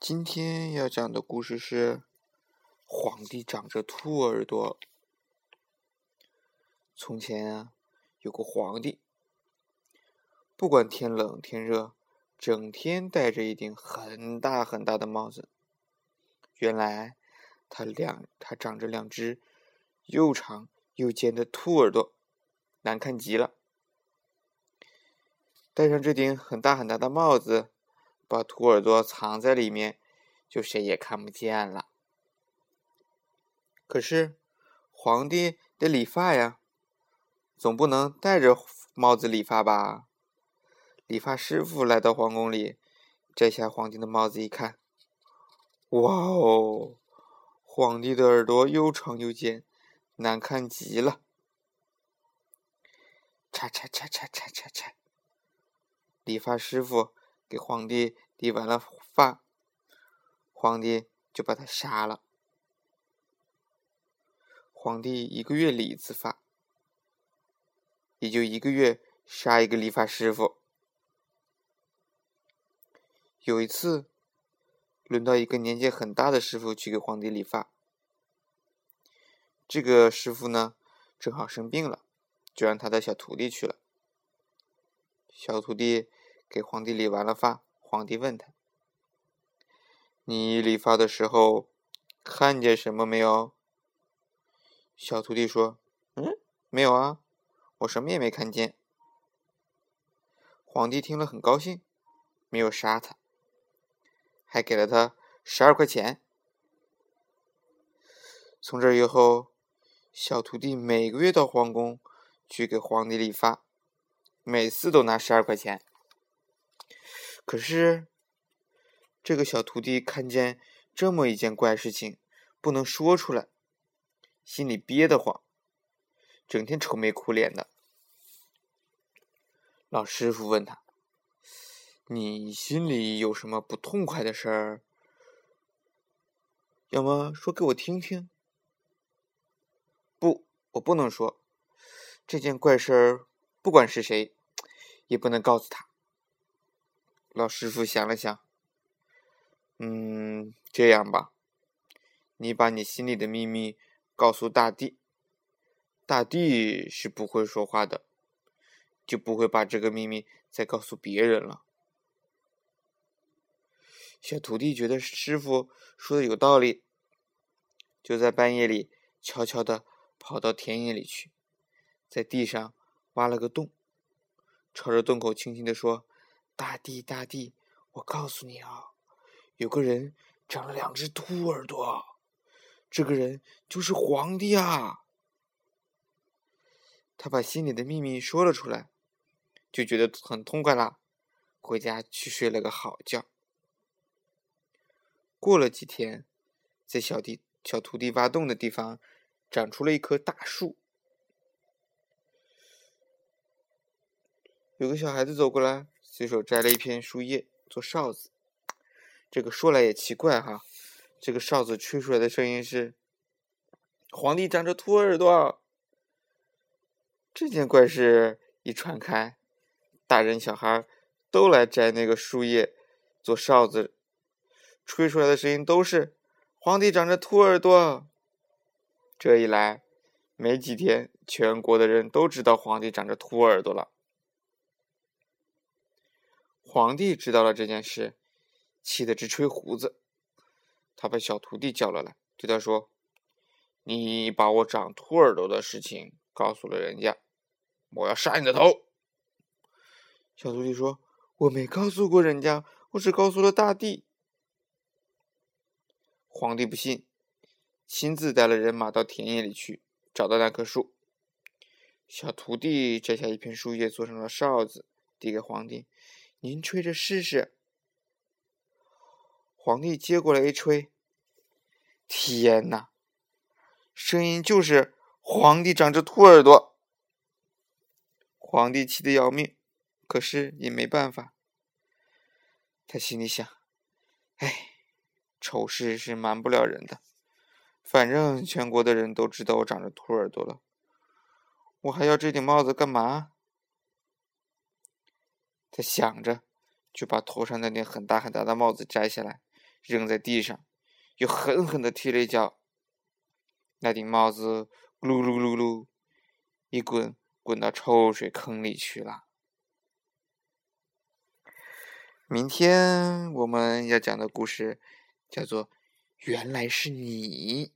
今天要讲的故事是：皇帝长着兔耳朵。从前啊，有个皇帝，不管天冷天热，整天戴着一顶很大很大的帽子。原来，他两他长着两只又长又尖的兔耳朵，难看极了。戴上这顶很大很大的帽子。把兔耳朵藏在里面，就谁也看不见了。可是皇帝得理发呀，总不能戴着帽子理发吧？理发师傅来到皇宫里，摘下皇帝的帽子一看，哇哦，皇帝的耳朵又长又尖，难看极了。嚓嚓嚓嚓嚓嚓嚓，理发师傅。给皇帝理完了发，皇帝就把他杀了。皇帝一个月理一次发，也就一个月杀一个理发师傅。有一次，轮到一个年纪很大的师傅去给皇帝理发，这个师傅呢正好生病了，就让他的小徒弟去了。小徒弟。给皇帝理完了发，皇帝问他：“你理发的时候看见什么没有？”小徒弟说：“嗯，没有啊，我什么也没看见。”皇帝听了很高兴，没有杀他，还给了他十二块钱。从这以后，小徒弟每个月到皇宫去给皇帝理发，每次都拿十二块钱。可是，这个小徒弟看见这么一件怪事情，不能说出来，心里憋得慌，整天愁眉苦脸的。老师傅问他：“你心里有什么不痛快的事儿？要么说给我听听。”“不，我不能说。这件怪事儿，不管是谁，也不能告诉他。”老师傅想了想，嗯，这样吧，你把你心里的秘密告诉大地，大地是不会说话的，就不会把这个秘密再告诉别人了。小徒弟觉得师傅说的有道理，就在半夜里悄悄的跑到田野里去，在地上挖了个洞，朝着洞口轻轻的说。大地，大地，我告诉你啊，有个人长了两只兔耳朵，这个人就是皇帝啊。他把心里的秘密说了出来，就觉得很痛快啦，回家去睡了个好觉。过了几天，在小弟小徒弟挖洞的地方，长出了一棵大树。有个小孩子走过来。随手摘了一片树叶做哨子，这个说来也奇怪哈，这个哨子吹出来的声音是：“皇帝长着兔耳朵。”这件怪事一传开，大人小孩都来摘那个树叶做哨子，吹出来的声音都是：“皇帝长着兔耳朵。”这一来，没几天，全国的人都知道皇帝长着兔耳朵了。皇帝知道了这件事，气得直吹胡子。他把小徒弟叫了来，对他说：“你把我长兔耳朵的事情告诉了人家，我要杀你的头。”小徒弟说：“我没告诉过人家，我只告诉了大帝。”皇帝不信，亲自带了人马到田野里去，找到那棵树。小徒弟摘下一片树叶，做成了哨子，递给皇帝。您吹着试试。皇帝接过来一吹，天哪！声音就是皇帝长着兔耳朵。皇帝气得要命，可是也没办法。他心里想：哎，丑事是瞒不了人的，反正全国的人都知道我长着兔耳朵了，我还要这顶帽子干嘛？他想着，就把头上那顶很大很大的帽子摘下来，扔在地上，又狠狠的踢了一脚。那顶帽子咕噜噜噜噜，一滚滚到臭水坑里去了。明天我们要讲的故事叫做《原来是你》。